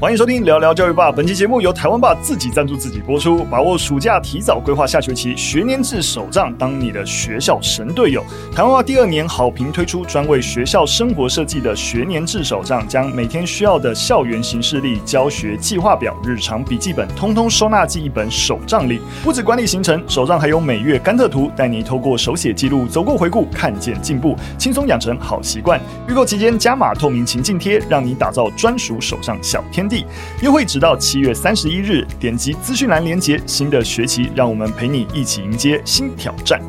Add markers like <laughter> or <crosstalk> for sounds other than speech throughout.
欢迎收听聊聊教育吧。本期节目由台湾爸自己赞助自己播出。把握暑假，提早规划下学期，学年制手账，当你的学校神队友。台湾爸第二年好评推出专为学校生活设计的学年制手账，将每天需要的校园行事历、教学计划表、日常笔记本，通通收纳进一本手账里。不止管理行程，手账还有每月甘特图，带你透过手写记录，走过回顾，看见进步，轻松养成好习惯。预购期间加码透明情境贴，让你打造专属手账小天地。优惠直到七月三十一日，点击资讯栏连接。新的学期，让我们陪你一起迎接新挑战。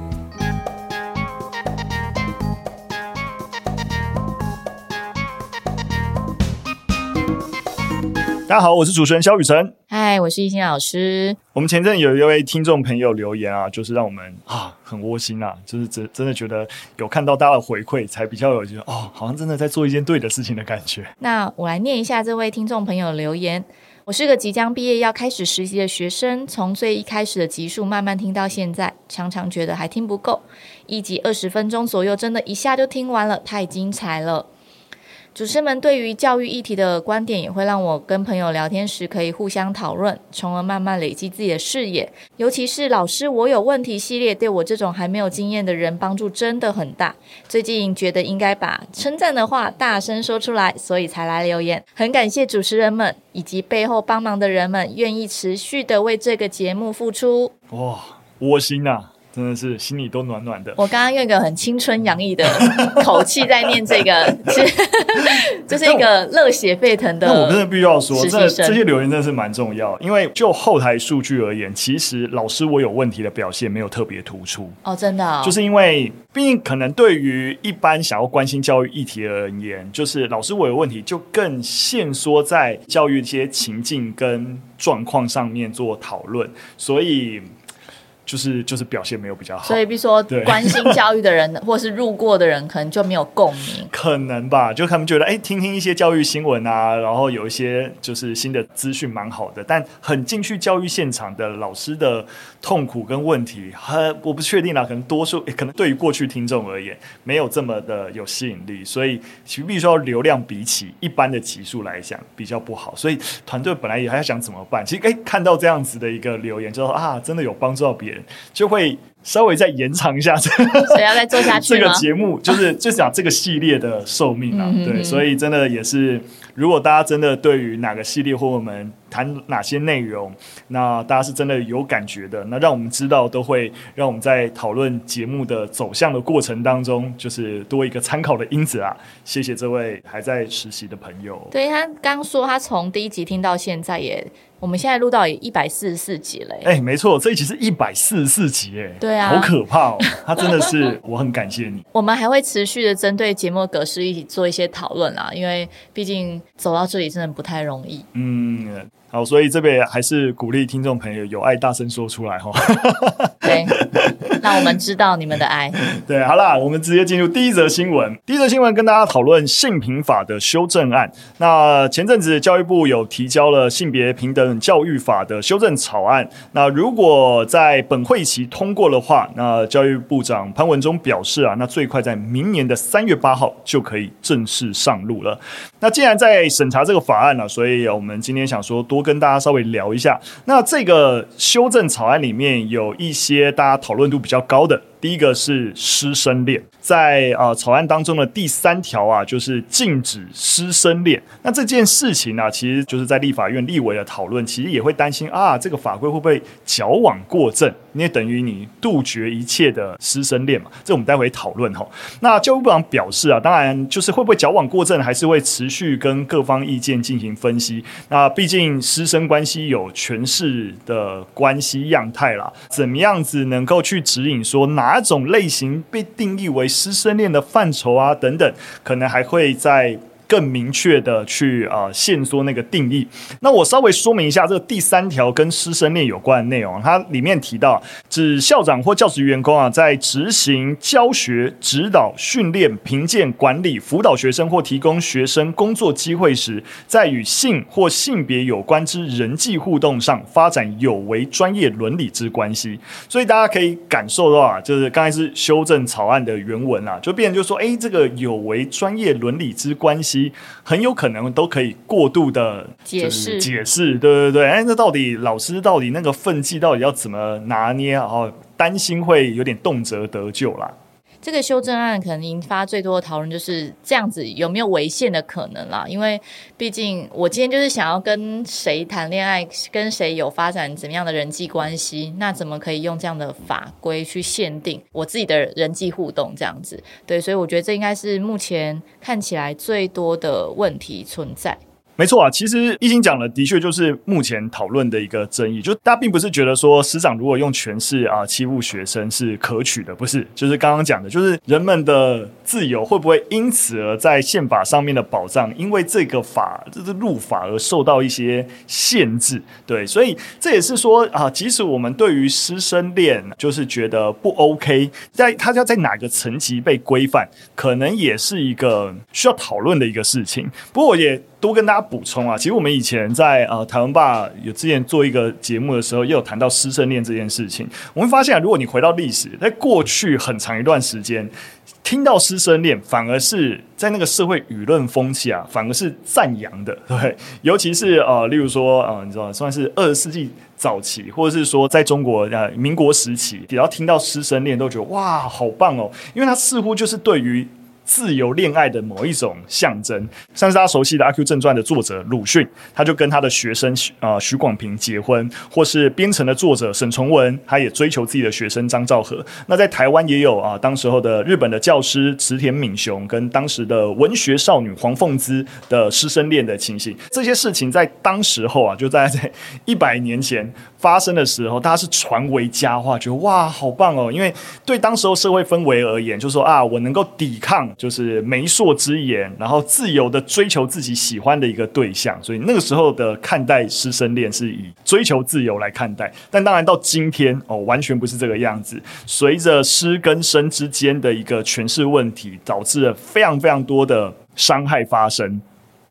大家好，我是主持人肖雨辰。嗨，我是懿心老师。我们前阵有一位听众朋友留言啊，就是让我们啊很窝心啊，就是真真的觉得有看到大家的回馈，才比较有觉得哦，好像真的在做一件对的事情的感觉。那我来念一下这位听众朋友留言。我是个即将毕业要开始实习的学生，从最一开始的集数慢慢听到现在，常常觉得还听不够，一集二十分钟左右，真的一下就听完了，太精彩了。主持们对于教育议题的观点，也会让我跟朋友聊天时可以互相讨论，从而慢慢累积自己的视野。尤其是老师我有问题系列，对我这种还没有经验的人帮助真的很大。最近觉得应该把称赞的话大声说出来，所以才来留言。很感谢主持人们以及背后帮忙的人们，愿意持续的为这个节目付出。哇，窝心呐！真的是心里都暖暖的。我刚刚用一个很青春洋溢的口气在念这个，其 <laughs> 实这是一个热血沸腾的。那我真的必须要说，这这些留言真的是蛮重要，因为就后台数据而言，其实老师我有问题的表现没有特别突出。哦，真的哦。就是因为，毕竟可能对于一般想要关心教育议题而言，就是老师我有问题，就更限缩在教育一些情境跟状况上面做讨论，所以。就是就是表现没有比较好，所以比如说关心教育的人，<laughs> 或是路过的人，可能就没有共鸣。可能吧，就他们觉得，哎，听听一些教育新闻啊，然后有一些就是新的资讯蛮好的，但很进去教育现场的老师的痛苦跟问题，很我不确定啦，可能多数，可能对于过去听众而言，没有这么的有吸引力，所以其实必须说流量比起一般的集数来讲比较不好，所以团队本来也还要想怎么办，其实哎，看到这样子的一个留言，就说啊，真的有帮助到别人。就会稍微再延长一下，<laughs> 所以要再做下去 <laughs> 这个节目就是就是讲这个系列的寿命啊，对，所以真的也是，如果大家真的对于哪个系列或我们谈哪些内容，那大家是真的有感觉的，那让我们知道，都会让我们在讨论节目的走向的过程当中，就是多一个参考的因子啊。谢谢这位还在实习的朋友。对，他刚说他从第一集听到现在也。我们现在录到也一百四十四集了，哎，没错，这一集是一百四十四集，哎，对啊，好可怕哦！他真的是，我很感谢你。<laughs> 我们还会持续的针对节目格式一起做一些讨论啊，因为毕竟走到这里真的不太容易。嗯。好，所以这边还是鼓励听众朋友有爱大声说出来哈。对，<laughs> 让我们知道你们的爱。<laughs> 对，好啦，我们直接进入第一则新闻。第一则新闻跟大家讨论性平法的修正案。那前阵子教育部有提交了性别平等教育法的修正草案。那如果在本会期通过的话，那教育部长潘文忠表示啊，那最快在明年的三月八号就可以正式上路了。那既然在审查这个法案呢，所以我们今天想说多。跟大家稍微聊一下，那这个修正草案里面有一些大家讨论度比较比较高的。第一个是师生恋，在呃草案当中的第三条啊，就是禁止师生恋。那这件事情呢、啊，其实就是在立法院立委的讨论，其实也会担心啊，这个法规会不会矫枉过正？因为等于你杜绝一切的师生恋嘛。这我们待会讨论哈。那教育部长表示啊，当然就是会不会矫枉过正，还是会持续跟各方意见进行分析。那毕竟师生关系有权势的关系样态啦，怎么样子能够去指引说哪？哪种类型被定义为师生恋的范畴啊？等等，可能还会在。更明确的去啊限缩那个定义。那我稍微说明一下这个第三条跟师生恋有关的内容。它里面提到，指校长或教职员工啊，在执行教学、指导、训练、评鉴、管理、辅导学生或提供学生工作机会时，在与性或性别有关之人际互动上，发展有违专业伦理之关系。所以大家可以感受到啊，就是刚才是修正草案的原文啊，就变成就说，哎，这个有违专业伦理之关系。系，很有可能都可以过度的解释解释，对对对，哎，那到底老师到底那个分际到底要怎么拿捏？然后担心会有点动辄得咎啦。这个修正案可能引发最多的讨论就是这样子有没有违宪的可能啦？因为毕竟我今天就是想要跟谁谈恋爱，跟谁有发展怎么样的人际关系，那怎么可以用这样的法规去限定我自己的人际互动这样子？对，所以我觉得这应该是目前看起来最多的问题存在。没错啊，其实一心讲的的确就是目前讨论的一个争议，就大家并不是觉得说师长如果用权势啊欺负学生是可取的，不是，就是刚刚讲的，就是人们的自由会不会因此而在宪法上面的保障，因为这个法这是入法而受到一些限制，对，所以这也是说啊，即使我们对于师生恋就是觉得不 OK，在他要在哪个层级被规范，可能也是一个需要讨论的一个事情。不过我也。多跟大家补充啊，其实我们以前在呃台湾吧有之前做一个节目的时候，也有谈到师生恋这件事情。我们发现啊，如果你回到历史，在过去很长一段时间，听到师生恋，反而是在那个社会舆论风气啊，反而是赞扬的，<laughs> 对。尤其是呃，例如说呃，你知道，算是二十世纪早期，或者是说在中国呃民国时期，只要听到师生恋，都觉得哇，好棒哦，因为它似乎就是对于。自由恋爱的某一种象征，像是大家熟悉的《阿 Q 正传》的作者鲁迅，他就跟他的学生啊、呃、许广平结婚，或是《编程》的作者沈从文，他也追求自己的学生张兆和。那在台湾也有啊，当时候的日本的教师池田敏雄跟当时的文学少女黄凤姿的师生恋的情形，这些事情在当时候啊，就在在一百年前发生的时候，大家是传为佳话，觉得哇好棒哦，因为对当时候社会氛围而言，就是说啊，我能够抵抗。就是媒妁之言，然后自由的追求自己喜欢的一个对象，所以那个时候的看待师生恋是以追求自由来看待。但当然到今天哦，完全不是这个样子。随着师跟生之间的一个诠释问题，导致了非常非常多的伤害发生。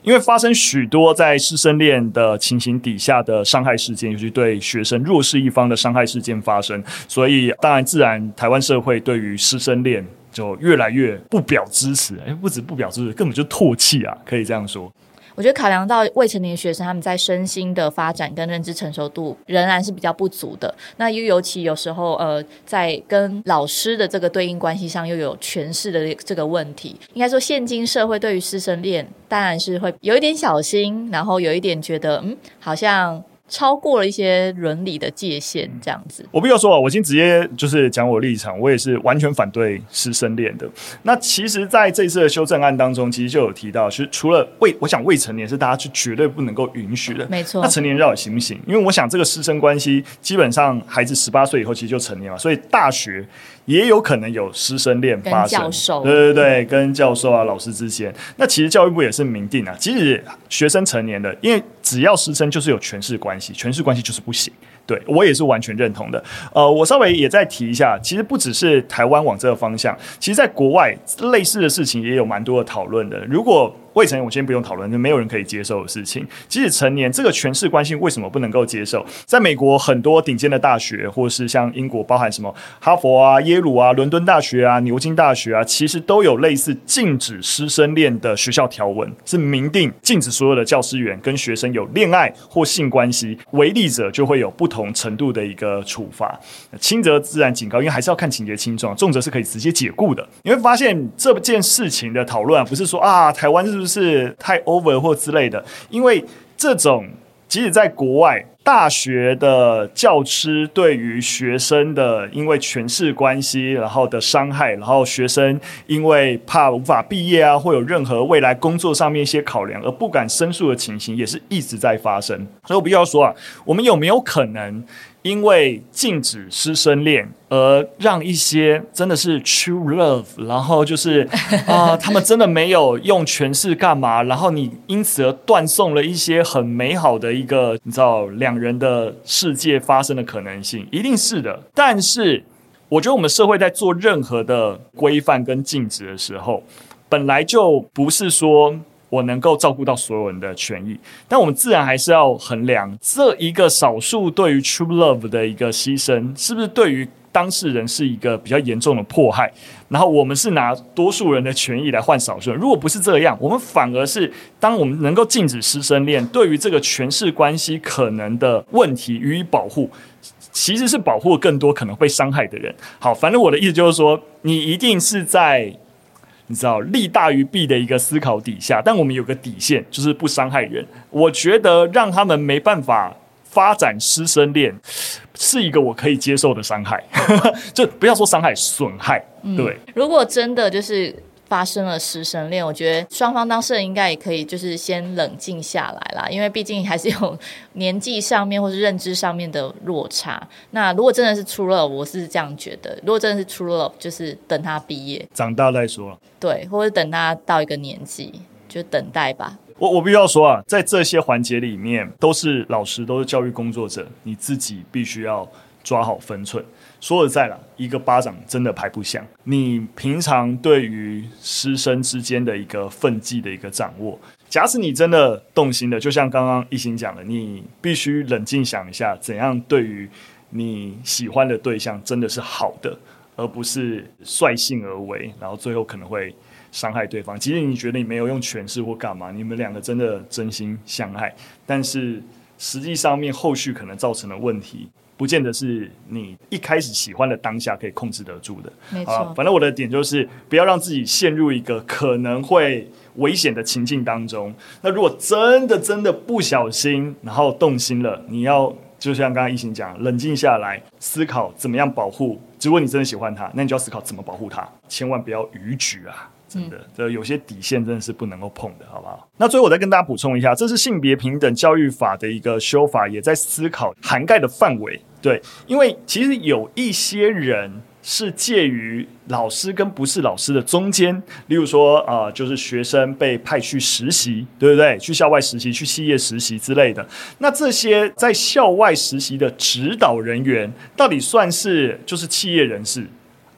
因为发生许多在师生恋的情形底下的伤害事件，尤其对学生弱势一方的伤害事件发生，所以当然自然台湾社会对于师生恋。就越来越不表支持，哎，不止不表支持，根本就唾弃啊，可以这样说。我觉得考量到未成年学生他们在身心的发展跟认知成熟度仍然是比较不足的，那又尤其有时候呃，在跟老师的这个对应关系上又有权势的这个问题。应该说，现今社会对于师生恋当然是会有一点小心，然后有一点觉得嗯，好像。超过了一些伦理的界限，这样子。我必须说啊，我先直接就是讲我立场，我也是完全反对师生恋的。那其实，在这次的修正案当中，其实就有提到，其实除了未，我想未成年是大家是绝对不能够允许的。没错。那成年人到底行不行？因为我想这个师生关系，基本上孩子十八岁以后其实就成年了，所以大学。也有可能有师生恋发生，教授对对对，跟教授啊、老师之间。那其实教育部也是明定啊，即使学生成年的，因为只要师生就是有权势关系，权势关系就是不行。对，我也是完全认同的。呃，我稍微也再提一下，其实不只是台湾往这个方向，其实在国外类似的事情也有蛮多的讨论的。如果未成年，我先不用讨论，就没有人可以接受的事情。即使成年，这个权势关系为什么不能够接受？在美国很多顶尖的大学，或是像英国，包含什么哈佛啊、耶鲁啊、伦敦大学啊、牛津大学啊，其实都有类似禁止师生恋的学校条文，是明定禁止所有的教师员跟学生有恋爱或性关系，违例者就会有不同程度的一个处罚，轻则自然警告，因为还是要看情节轻重，重则是可以直接解雇的。你会发现这件事情的讨论啊，不是说啊，台湾是不是？是太 over 或之类的，因为这种即使在国外，大学的教师对于学生的因为权势关系然后的伤害，然后学生因为怕无法毕业啊，或有任何未来工作上面一些考量而不敢申诉的情形，也是一直在发生。所以我必须要说啊，我们有没有可能？因为禁止师生恋，而让一些真的是 true love，然后就是 <laughs> 啊、呃，他们真的没有用权势干嘛，然后你因此而断送了一些很美好的一个你知道两人的世界发生的可能性，一定是的。但是我觉得我们社会在做任何的规范跟禁止的时候，本来就不是说。我能够照顾到所有人的权益，但我们自然还是要衡量这一个少数对于 true love 的一个牺牲，是不是对于当事人是一个比较严重的迫害，然后我们是拿多数人的权益来换少数人。如果不是这样，我们反而是当我们能够禁止师生恋，对于这个权势关系可能的问题予以保护，其实是保护更多可能被伤害的人。好，反正我的意思就是说，你一定是在。你知道利大于弊的一个思考底下，但我们有个底线，就是不伤害人。我觉得让他们没办法发展师生恋，是一个我可以接受的伤害。<laughs> 就不要说伤害，损害。对、嗯，如果真的就是。发生了师生恋，我觉得双方当事人应该也可以就是先冷静下来啦，因为毕竟还是有年纪上面或是认知上面的落差。那如果真的是 true love，我是这样觉得，如果真的是 true love，就是等他毕业，长大再说。对，或者等他到一个年纪，就等待吧。我我必须要说啊，在这些环节里面，都是老师，都是教育工作者，你自己必须要抓好分寸。说实在了，一个巴掌真的拍不响。你平常对于师生之间的一个分际的一个掌握，假使你真的动心的，就像刚刚一心讲的，你必须冷静想一下，怎样对于你喜欢的对象真的是好的，而不是率性而为，然后最后可能会伤害对方。即使你觉得你没有用权势或干嘛，你们两个真的真心相爱，但是实际上面后续可能造成的问题。不见得是你一开始喜欢的当下可以控制得住的。没错，反正我的点就是不要让自己陷入一个可能会危险的情境当中。那如果真的真的不小心，然后动心了，你要就像刚刚一心讲，冷静下来思考怎么样保护。如果你真的喜欢他，那你就要思考怎么保护他，千万不要逾矩啊。真的，这有些底线真的是不能够碰的，好不好？那最后我再跟大家补充一下，这是性别平等教育法的一个修法，也在思考涵盖的范围。对，因为其实有一些人是介于老师跟不是老师的中间，例如说啊、呃，就是学生被派去实习，对不对？去校外实习、去企业实习之类的。那这些在校外实习的指导人员，到底算是就是企业人士？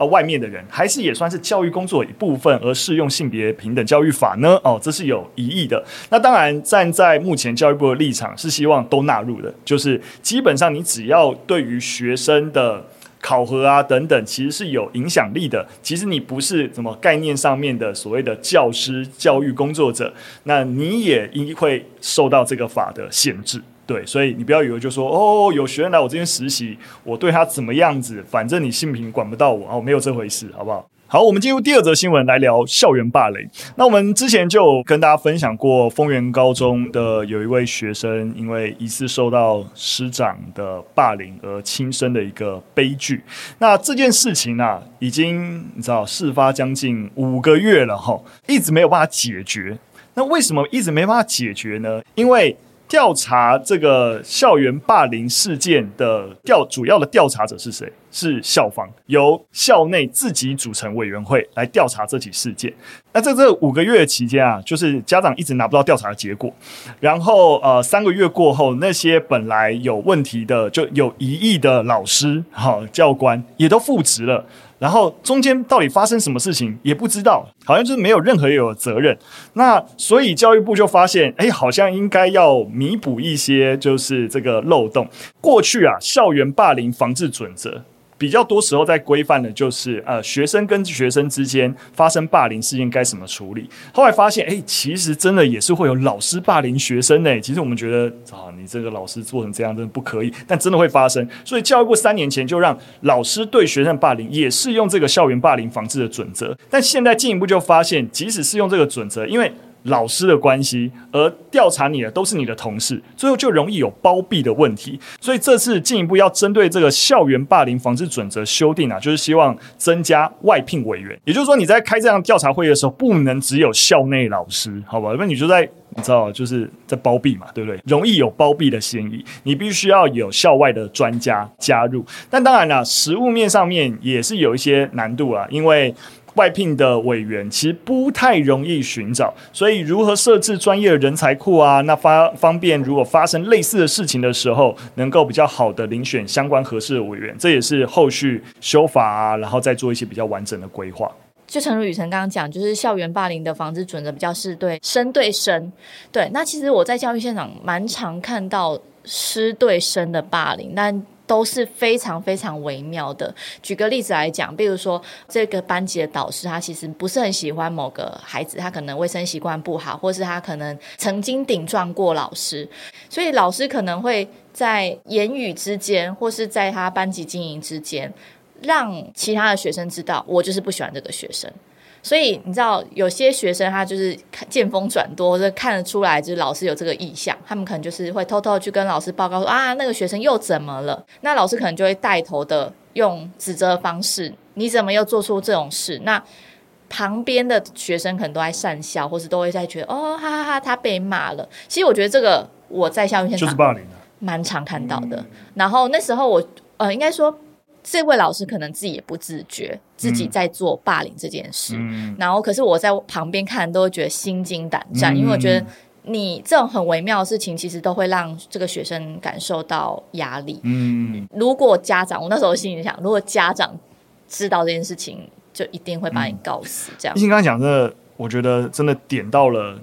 呃，外面的人还是也算是教育工作一部分，而适用性别平等教育法呢？哦，这是有疑义的。那当然，站在目前教育部的立场，是希望都纳入的。就是基本上，你只要对于学生的考核啊等等，其实是有影响力的。其实你不是什么概念上面的所谓的教师、教育工作者，那你也应会受到这个法的限制。对，所以你不要以为就说哦，有学生来我这边实习，我对他怎么样子，反正你性平管不到我哦，没有这回事，好不好？好，我们进入第二则新闻来聊校园霸凌。那我们之前就跟大家分享过，丰原高中的有一位学生因为疑似受到师长的霸凌而轻生的一个悲剧。那这件事情啊，已经你知道事发将近五个月了哈，一直没有办法解决。那为什么一直没办法解决呢？因为调查这个校园霸凌事件的调主要的调查者是谁？是校方，由校内自己组成委员会来调查这起事件。那在这五个月期间啊，就是家长一直拿不到调查的结果。然后呃，三个月过后，那些本来有问题的、就有疑义的老师、好教官也都复职了。然后中间到底发生什么事情也不知道，好像就是没有任何有责任。那所以教育部就发现，哎，好像应该要弥补一些就是这个漏洞。过去啊，校园霸凌防治准则。比较多时候在规范的就是，呃，学生跟学生之间发生霸凌事件该怎么处理。后来发现，哎，其实真的也是会有老师霸凌学生呢。其实我们觉得，啊，你这个老师做成这样真的不可以，但真的会发生。所以教育部三年前就让老师对学生霸凌也适用这个校园霸凌防治的准则。但现在进一步就发现，即使是用这个准则，因为老师的关系，而调查你的都是你的同事，最后就容易有包庇的问题。所以这次进一步要针对这个校园霸凌防治准则修订啊，就是希望增加外聘委员。也就是说，你在开这样调查会议的时候，不能只有校内老师，好吧？那你就在你知道，就是在包庇嘛，对不对？容易有包庇的嫌疑，你必须要有校外的专家加入。但当然了，实务面上面也是有一些难度啊，因为。外聘的委员其实不太容易寻找，所以如何设置专业人才库啊？那发方便如果发生类似的事情的时候，能够比较好的遴选相关合适的委员，这也是后续修法啊，然后再做一些比较完整的规划。就诚如宇程刚刚讲，就是校园霸凌的防治准则比较是对生对生，对。那其实我在教育现场蛮常看到师对生的霸凌，但都是非常非常微妙的。举个例子来讲，比如说这个班级的导师，他其实不是很喜欢某个孩子，他可能卫生习惯不好，或是他可能曾经顶撞过老师，所以老师可能会在言语之间，或是在他班级经营之间，让其他的学生知道，我就是不喜欢这个学生。所以你知道，有些学生他就是见风转舵，或者看得出来，就是老师有这个意向，他们可能就是会偷偷去跟老师报告说啊，那个学生又怎么了？那老师可能就会带头的用指责的方式，你怎么又做出这种事？那旁边的学生可能都在讪笑，或是都会在觉得哦，哈哈哈，他被骂了。其实我觉得这个我在校园现场就是霸凌，蛮常看到的。然后那时候我呃，应该说。这位老师可能自己也不自觉自己在做霸凌这件事，嗯、然后可是我在旁边看都会觉得心惊胆战，嗯、因为我觉得你这种很微妙的事情，其实都会让这个学生感受到压力。嗯，如果家长，我那时候心里想，如果家长知道这件事情，就一定会把你告死。这样，你刚刚讲的，我觉得真的点到了。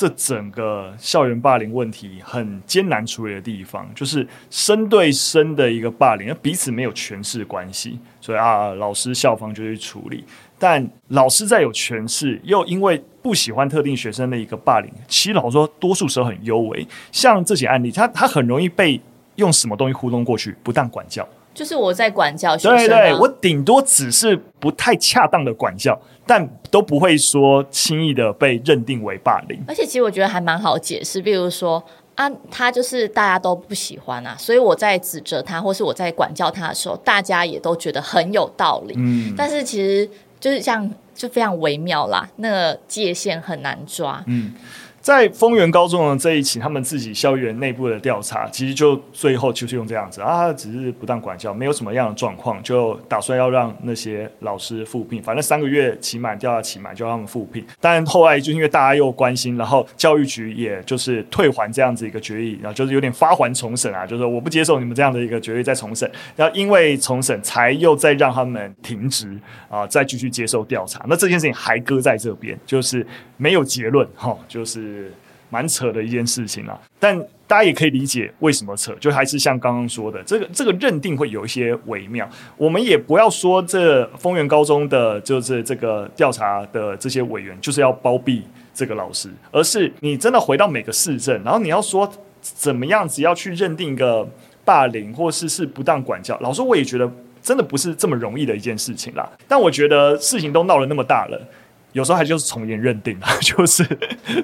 这整个校园霸凌问题很艰难处理的地方，就是生对生的一个霸凌，而彼此没有权势关系，所以啊，老师校方就去处理。但老师再有权势，又因为不喜欢特定学生的一个霸凌，其实老师说，多数时候很幽微。像这些案例，他他很容易被用什么东西糊弄过去，不当管教。就是我在管教学生，对对，我顶多只是不太恰当的管教，但都不会说轻易的被认定为霸凌。而且其实我觉得还蛮好解释，比如说啊，他就是大家都不喜欢啊，所以我在指责他，或是我在管教他的时候，大家也都觉得很有道理。嗯，但是其实就是这样，就非常微妙啦，那个界限很难抓。嗯。在丰原高中的这一起，他们自己校园内部的调查，其实就最后就是用这样子啊，只是不当管教，没有什么样的状况，就打算要让那些老师复聘，反正三个月期满调查期满就让他们复聘。但后来就因为大家又关心，然后教育局也就是退还这样子一个决议，然后就是有点发还重审啊，就是我不接受你们这样的一个决议再重审，然后因为重审才又再让他们停职啊，再继续接受调查。那这件事情还搁在这边，就是没有结论哈，就是。是蛮扯的一件事情啊，但大家也可以理解为什么扯，就还是像刚刚说的，这个这个认定会有一些微妙。我们也不要说这丰原高中的就是这个调查的这些委员就是要包庇这个老师，而是你真的回到每个市政，然后你要说怎么样子要去认定一个霸凌或是是不当管教，老师我也觉得真的不是这么容易的一件事情啦。但我觉得事情都闹了那么大了。有时候还就是从严认定啊，<laughs> 就是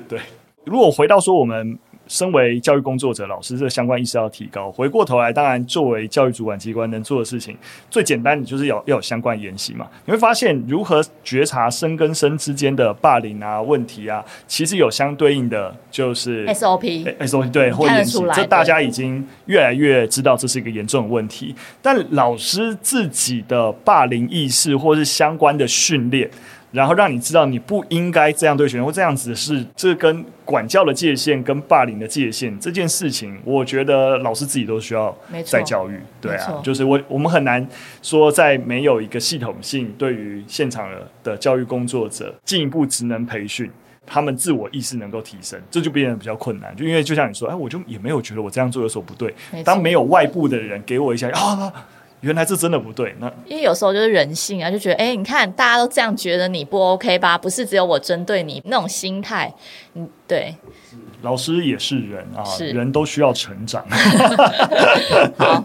对。如果回到说我们身为教育工作者、老师，这个相关意识要提高。回过头来，当然作为教育主管机关能做的事情，最简单的就是要要有相关研习嘛。你会发现，如何觉察生跟生之间的霸凌啊、问题啊，其实有相对应的就是 SOP、SOP 对或研习，这大家已经越来越知道这是一个严重的问题。但老师自己的霸凌意识或是相关的训练。然后让你知道你不应该这样对学生，或这样子是这跟管教的界限跟霸凌的界限这件事情，我觉得老师自己都需要再教育。对啊，就是我我们很难说在没有一个系统性对于现场的教育工作者进一步职能培训，他们自我意识能够提升，这就变得比较困难。就因为就像你说，哎，我就也没有觉得我这样做有所不对。当没有外部的人给我一下啊。原来这真的不对，那因为有时候就是人性啊，就觉得哎，你看大家都这样觉得你不 OK 吧？不是只有我针对你那种心态，嗯，对。老师也是人啊，是人都需要成长。<laughs> <laughs> 好，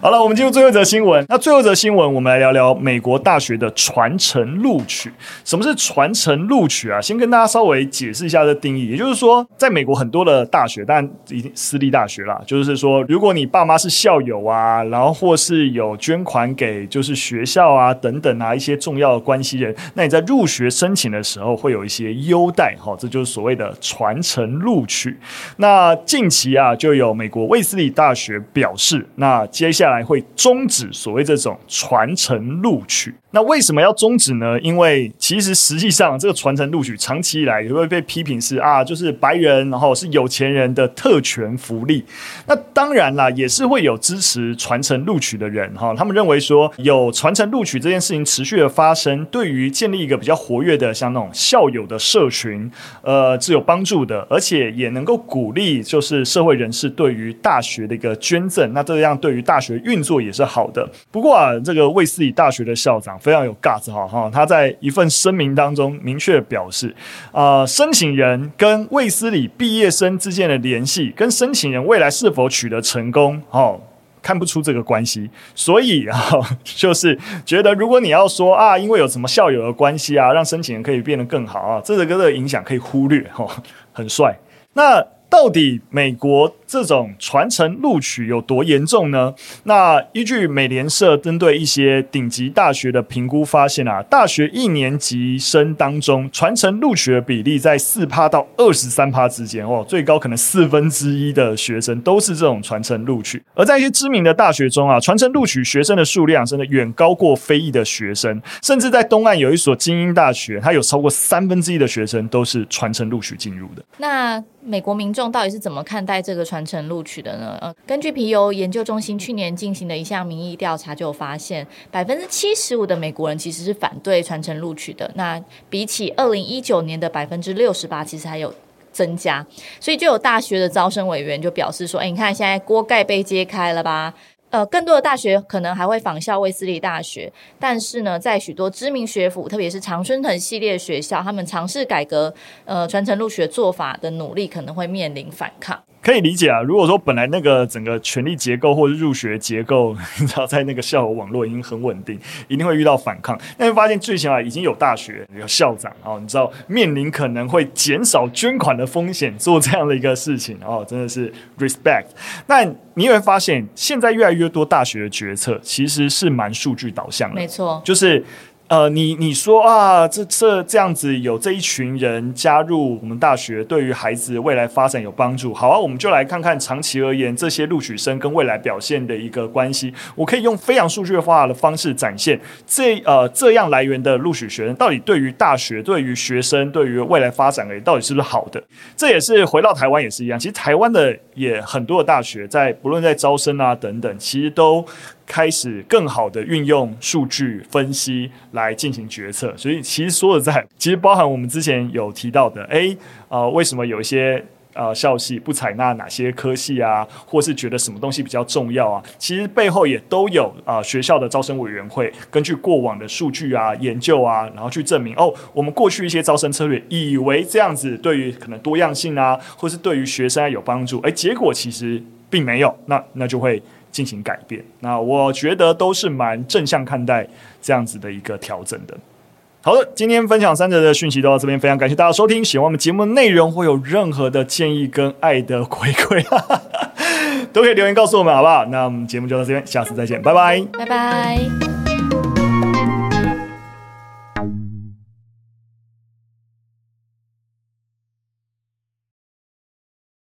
好了，我们进入最后一则新闻。那最后一则新闻，我们来聊聊美国大学的传承录取。什么是传承录取啊？先跟大家稍微解释一下这定义。也就是说，在美国很多的大学，当然一定私立大学啦，就是说，如果你爸妈是校友啊，然后或是有捐款给就是学校啊等等啊一些重要的关系人，那你在入学申请的时候会有一些优待。哈，这就是所谓的传承。录取，那近期啊，就有美国卫斯理大学表示，那接下来会终止所谓这种传承录取。那为什么要终止呢？因为其实实际上这个传承录取长期以来也会被批评是啊，就是白人然后是有钱人的特权福利。那当然啦，也是会有支持传承录取的人哈，他们认为说有传承录取这件事情持续的发生，对于建立一个比较活跃的像那种校友的社群，呃，是有帮助的，而且也能够鼓励就是社会人士对于大学的一个捐赠。那这样对于大学运作也是好的。不过啊，这个卫斯理大学的校长。非常有 guts 哈哈，他在一份声明当中明确表示，啊、呃，申请人跟卫斯理毕业生之间的联系，跟申请人未来是否取得成功，哦，看不出这个关系。所以啊，<laughs> 就是觉得如果你要说啊，因为有什么校友的关系啊，让申请人可以变得更好啊，这个这个影响可以忽略哈，很帅。那到底美国这种传承录取有多严重呢？那依据美联社针对一些顶级大学的评估发现啊，大学一年级生当中传承录取的比例在四趴到二十三趴之间哦，最高可能四分之一的学生都是这种传承录取。而在一些知名的大学中啊，传承录取学生的数量真的远高过非裔的学生，甚至在东岸有一所精英大学，它有超过三分之一的学生都是传承录取进入的。那美国民众到底是怎么看待这个传承录取的呢？呃，根据皮尤研究中心去年进行的一项民意调查，就发现百分之七十五的美国人其实是反对传承录取的。那比起二零一九年的百分之六十八，其实还有增加。所以就有大学的招生委员就表示说：“哎，你看现在锅盖被揭开了吧？”呃，更多的大学可能还会仿效卫斯理大学，但是呢，在许多知名学府，特别是常春藤系列学校，他们尝试改革呃传承入学做法的努力，可能会面临反抗。可以理解啊，如果说本来那个整个权力结构或者入学结构，<laughs> 你知道在那个校友网络已经很稳定，一定会遇到反抗。但是发现最起码已经有大学有校长哦，你知道面临可能会减少捐款的风险，做这样的一个事情哦，真的是 respect。那你也会发现，现在越来越多大学的决策其实是蛮数据导向的，没错，就是。呃，你你说啊，这这这样子有这一群人加入我们大学，对于孩子未来发展有帮助。好啊，我们就来看看长期而言这些录取生跟未来表现的一个关系。我可以用非常数据化的方式展现这呃这样来源的录取学生到底对于大学、对于学生、对于未来发展而言到底是不是好的？这也是回到台湾也是一样。其实台湾的也很多的大学在不论在招生啊等等，其实都。开始更好的运用数据分析来进行决策，所以其实说实在，<laughs> 其实包含我们之前有提到的，诶，呃，为什么有一些呃校系不采纳哪些科系啊，或是觉得什么东西比较重要啊？其实背后也都有啊、学校的招生委员会根据过往的数据啊研究啊，然后去证明哦，我们过去一些招生策略以为这样子对于可能多样性啊，或是对于学生有帮助，诶，结果其实并没有，那那就会。进行改变，那我觉得都是蛮正向看待这样子的一个调整的。好的，今天分享三者的讯息都到这边，非常感谢大家收听。喜欢我们节目内容，或有任何的建议跟爱的回馈，<laughs> 都可以留言告诉我们，好不好？那我们节目就到这边，下次再见，拜拜，拜拜。